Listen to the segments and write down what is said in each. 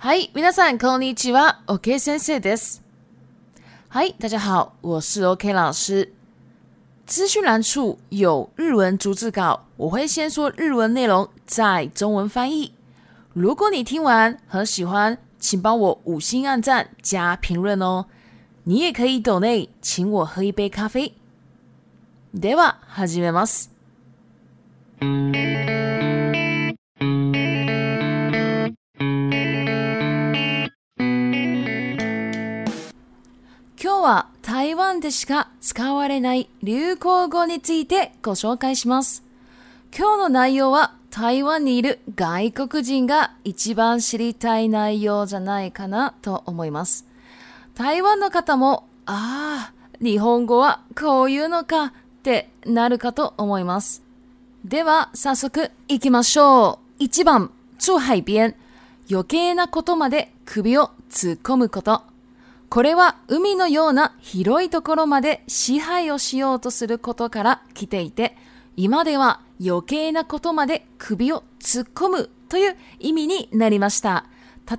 はい、皆さんこんにちは。OK, 先生です。はい、大家好，我是 OK 老师。资讯栏处有日文逐字稿，我会先说日文内容，再中文翻译。如果你听完很喜欢，请帮我五星按赞加评论哦。你也可以 d o n 请我喝一杯咖啡。では、始めます。でしか使われない流行語についてご紹介します。今日の内容は台湾にいる外国人が一番知りたい内容じゃないかなと思います。台湾の方も、ああ、日本語はこういうのかってなるかと思います。では、早速行きましょう。1番、住海边。余計なことまで首を突っ込むこと。これは海のような広いところまで支配をしようとすることから来ていて、今では余計なことまで首を突っ込むという意味になりました。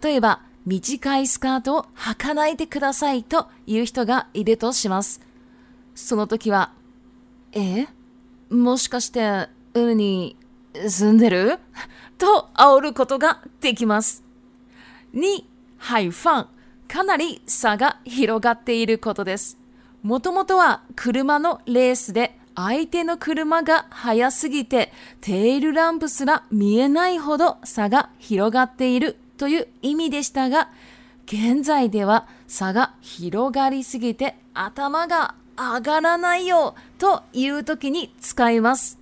例えば、短いスカートを履かないでくださいという人がいるとします。その時は、えもしかして、海に住んでると煽ることができます。2、ハイファン。かなり差が広がっていることです。もともとは車のレースで相手の車が速すぎてテールランプすら見えないほど差が広がっているという意味でしたが現在では差が広がりすぎて頭が上がらないよという時に使います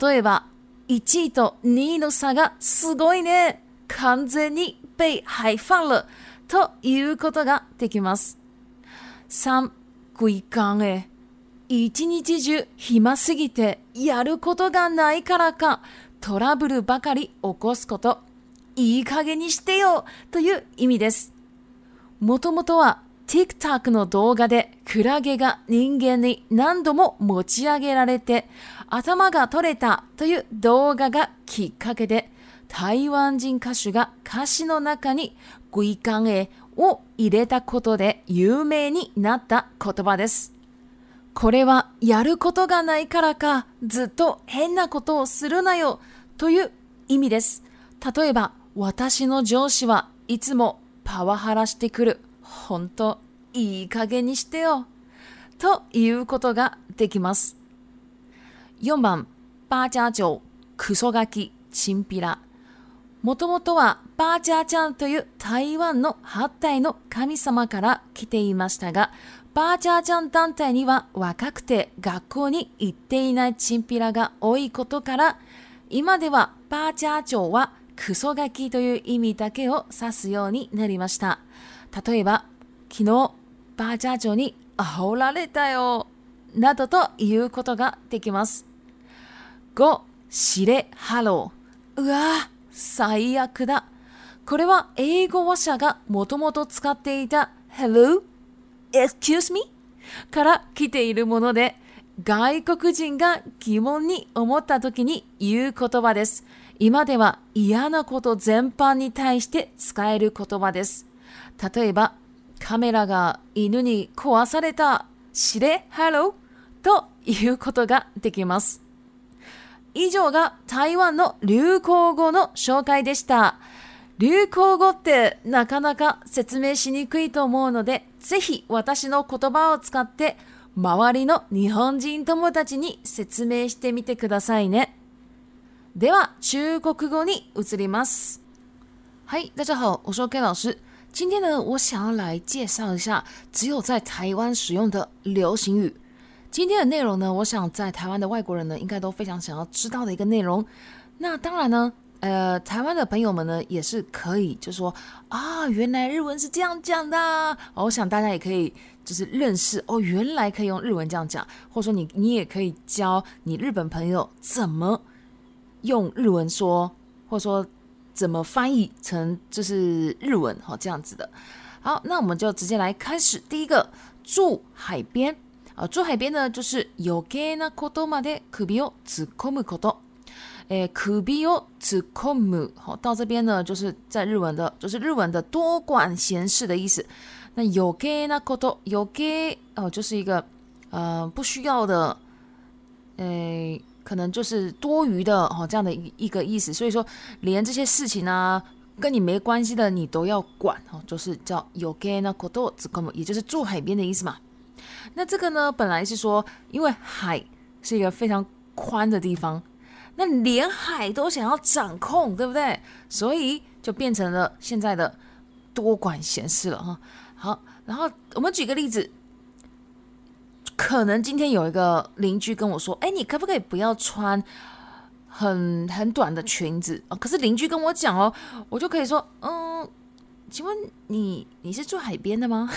例えば1位と2位の差がすごいね完全に被害犯了ということができます。3、食いかえ。一日中暇すぎてやることがないからかトラブルばかり起こすこと。いい加減にしてよという意味です。もともとは TikTok の動画でクラゲが人間に何度も持ち上げられて頭が取れたという動画がきっかけで台湾人歌手が歌詞の中にグイカンエを入れたことで有名になった言葉です。これはやることがないからかずっと変なことをするなよという意味です。例えば私の上司はいつもパワハラしてくる。ほんといい加減にしてよ。ということができます。4番、バージャージョー、クソガキ、チンピラ。もともとはバーチャーちゃんという台湾の八体の神様から来ていましたが、バーチャーちゃん団体には若くて学校に行っていないチンピラが多いことから、今ではバーチャー長はクソガキという意味だけを指すようになりました。例えば、昨日バーチャー長に煽られたよ、などと言うことができます。5、しれハロー。うわぁ。最悪だ。これは英語話者がもともと使っていた Hello? Excuse me? から来ているもので、外国人が疑問に思った時に言う言葉です。今では嫌なこと全般に対して使える言葉です。例えば、カメラが犬に壊された、知れ、ハローということができます。以上が台湾の流行語の紹介でした。流行語ってなかなか説明しにくいと思うので、ぜひ私の言葉を使って周りの日本人友達に説明してみてくださいね。では、中国語に移ります。はい、大家好，我是 K 老师。今天呢，我想要来介绍一下只有在台湾使用的流行语。今天的内容呢，我想在台湾的外国人呢，应该都非常想要知道的一个内容。那当然呢，呃，台湾的朋友们呢，也是可以就说啊，原来日文是这样讲的。我想大家也可以就是认识哦，原来可以用日文这样讲，或者说你你也可以教你日本朋友怎么用日文说，或者说怎么翻译成就是日文，哦、这样子的。好，那我们就直接来开始第一个住海边。啊，住海边呢，就是余計なことまで首尾をつこむこと，诶，首尾をつこむ，好，到这边呢，就是在日文的，就是日文的多管闲事的意思。那余計なこと，余計哦，就是一个呃不需要的，诶，可能就是多余的哦，这样的一一个意思。所以说，连这些事情啊，跟你没关系的，你都要管哦，就是叫余計なことつこむ，也就是住海边的意思嘛。那这个呢？本来是说，因为海是一个非常宽的地方，那连海都想要掌控，对不对？所以就变成了现在的多管闲事了哈。好，然后我们举个例子，可能今天有一个邻居跟我说：“哎，你可不可以不要穿很很短的裙子？”可是邻居跟我讲哦，我就可以说：“嗯。”请问你你是住海边的吗？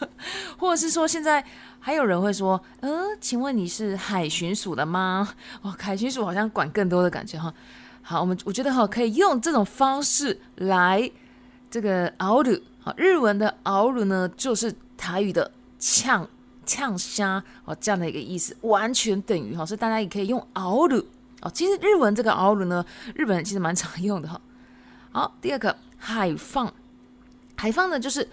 或者是说现在还有人会说，嗯，请问你是海巡署的吗？哦，海巡署好像管更多的感觉哈。好，我们我觉得哈可以用这种方式来这个敖鲁，好，日文的敖鲁呢就是台语的呛呛虾哦这样的一个意思，完全等于哈，所以大家也可以用熬鲁哦。其实日文这个熬鲁呢，日本人其实蛮常用的哈。好，第二个海放。海方呢，就是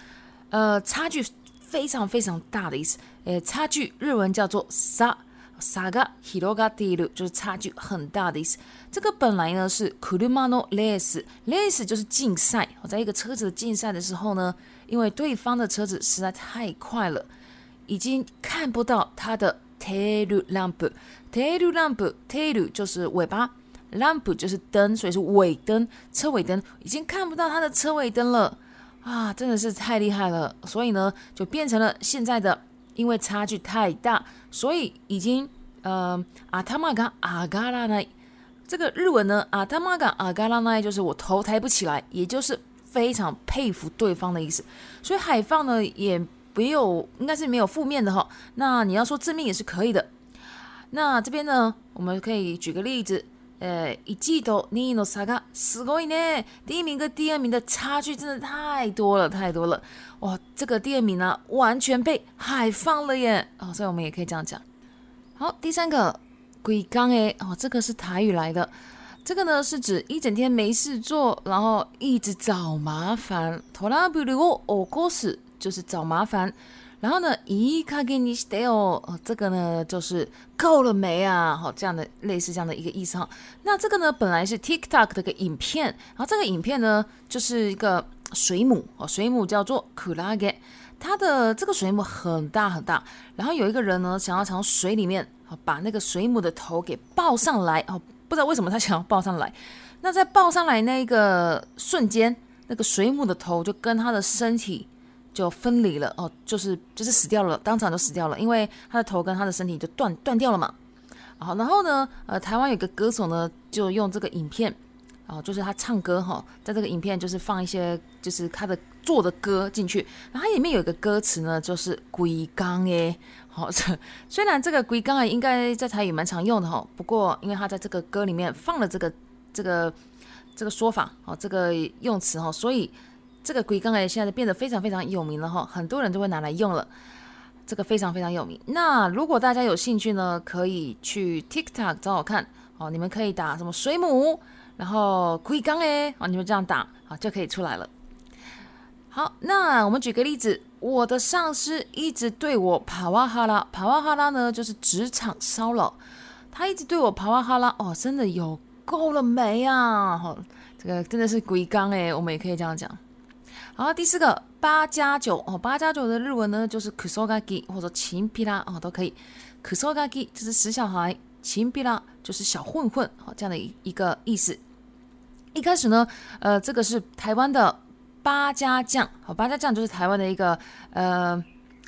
呃差距非常非常大的意思。呃，差距日文叫做さ、r o g a t i いる，就是差距很大的意思。这个本来呢是 kurumano l e s l e s 就是竞赛。我在一个车子竞赛的时候呢，因为对方的车子实在太快了，已经看不到它的テルランプ、テルランプ、テル就是尾巴，ランプ就是灯，所以是尾灯、车尾灯，已经看不到它的车尾灯了。啊，真的是太厉害了，所以呢，就变成了现在的，因为差距太大，所以已经，嗯，阿他玛嘎阿嘎拉奈，这个日文呢，阿他玛嘎阿嘎拉奈就是我头抬不起来，也就是非常佩服对方的意思，所以海放呢也没有，应该是没有负面的哈，那你要说正面也是可以的，那这边呢，我们可以举个例子。呃，一字ど二の差がすごいね。第一名跟第二名的差距真的太多了，太多了。哇，这个第二名呢，完全被海放了耶。哦，所以我们也可以这样讲。好，第三个鬼刚哎，哦，这个是台语来的。这个呢是指一整天没事做，然后一直找麻烦。头啦，比如我哦，可是就是找麻烦。然后呢？咦，卡给你得哦，这个呢就是够了没啊？好，这样的类似这样的一个意思哈。那这个呢，本来是 TikTok 的个影片，然后这个影片呢就是一个水母哦，水母叫做 Kraken，它的这个水母很大很大，然后有一个人呢想要从水里面把那个水母的头给抱上来，哦，不知道为什么他想要抱上来。那在抱上来那个瞬间，那个水母的头就跟他的身体。就分离了哦，就是就是死掉了，当场就死掉了，因为他的头跟他的身体就断断掉了嘛。好，然后呢，呃，台湾有个歌手呢，就用这个影片，哦，就是他唱歌哈，在这个影片就是放一些就是他的做的歌进去，然后里面有一个歌词呢，就是“鬼刚哎，好，虽然这个“鬼刚啊，应该在台语蛮常用的哈，不过因为他在这个歌里面放了这个这个这个说法哦，这个用词哈，所以。这个鬼缸哎，现在变得非常非常有名了哈，很多人都会拿来用了。这个非常非常有名。那如果大家有兴趣呢，可以去 TikTok 找我看哦。你们可以打什么水母，然后鬼缸哎，哦，你们这样打好就可以出来了。好，那我们举个例子，我的上司一直对我帕瓦哈拉，帕瓦哈拉呢就是职场骚扰，他一直对我帕瓦哈拉哦，真的有够了没啊？好，这个真的是鬼缸哎，我们也可以这样讲。好，第四个八加九哦，八加九的日文呢就是 kusogaki 或者秦皮拉哦，都可以。kusogaki 就是死小孩，秦皮拉就是小混混，哦这样的一一个意思。一开始呢，呃，这个是台湾的八家将，好，八家将就是台湾的一个呃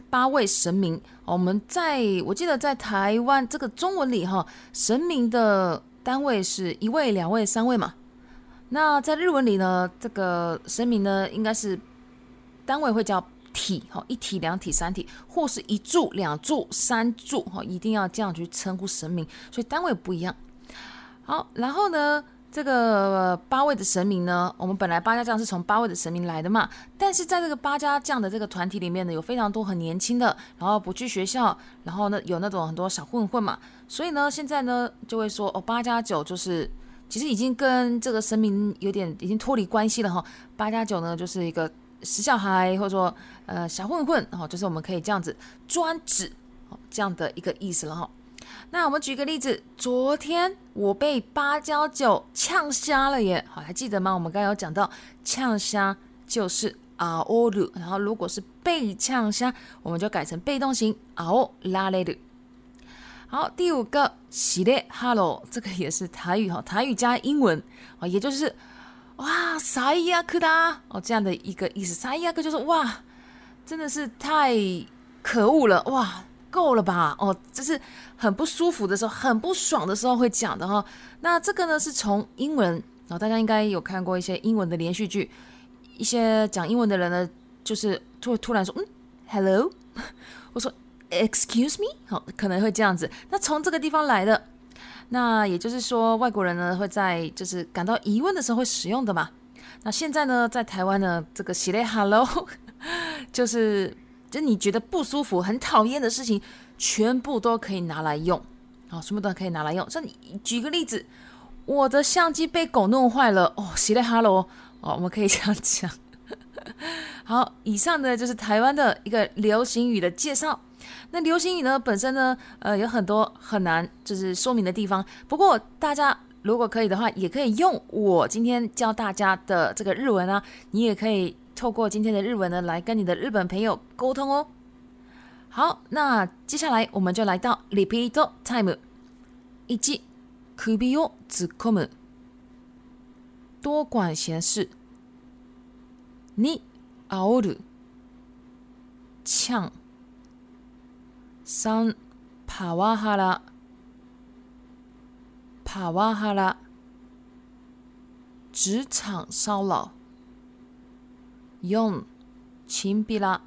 八位神明。我们在我记得在台湾这个中文里哈，神明的单位是一位、两位、三位嘛。那在日文里呢，这个神明呢，应该是单位会叫体，哈，一体、两体、三体，或是一柱、两柱、三柱，哈，一定要这样去称呼神明，所以单位不一样。好，然后呢，这个八位的神明呢，我们本来八家将是从八位的神明来的嘛，但是在这个八家将的这个团体里面呢，有非常多很年轻的，然后不去学校，然后呢有那种很多小混混嘛，所以呢现在呢就会说哦，八加九就是。其实已经跟这个神明有点已经脱离关系了哈。八加九呢，就是一个死小孩或者说呃小混混哈，就是我们可以这样子专指哦这样的一个意思了哈。那我们举个例子，昨天我被八加九呛瞎了耶，好还记得吗？我们刚刚有讲到呛瞎就是啊哦噜，然后如果是被呛瞎，我们就改成被动型啊哦啦嘞噜。好，第五个系列，Hello，这个也是台语哈，台语加英文啊，也就是哇，啥呀克哒哦，这样的一个意思，啥呀克就是哇，真的是太可恶了哇，够了吧哦，这是很不舒服的时候，很不爽的时候会讲的哈。那这个呢是从英文啊，大家应该有看过一些英文的连续剧，一些讲英文的人呢，就是突突然说，嗯，Hello，我说。Excuse me，好，可能会这样子。那从这个地方来的，那也就是说，外国人呢会在就是感到疑问的时候会使用的嘛。那现在呢，在台湾呢，这个系列 Hello，就是就你觉得不舒服、很讨厌的事情，全部都可以拿来用。好，全部都可以拿来用。像举个例子，我的相机被狗弄坏了，哦，系列 Hello，哦，我们可以这样讲。好，以上呢就是台湾的一个流行语的介绍。那流星雨呢？本身呢，呃，有很多很难就是说明的地方。不过大家如果可以的话，也可以用我今天教大家的这个日文啊，你也可以透过今天的日文呢来跟你的日本朋友沟通哦。好，那接下来我们就来到 repeat time，以一、くびよ o m む，多管闲事。你あおる、ち三，帕瓦哈拉。帕瓦哈拉。职场骚扰。四，亲笔拉。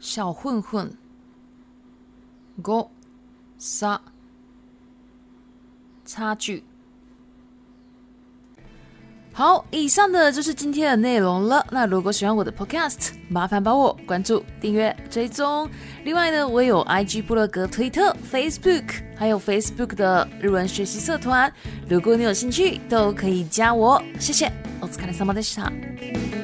小混混。五，杀。差距。好，以上的就是今天的内容了。那如果喜欢我的 Podcast，麻烦帮我关注、订阅、追踪。另外呢，我也有 IG、部落格、推特、Facebook，还有 Facebook 的日文学习社团。如果你有兴趣，都可以加我。谢谢。お疲れ様でした。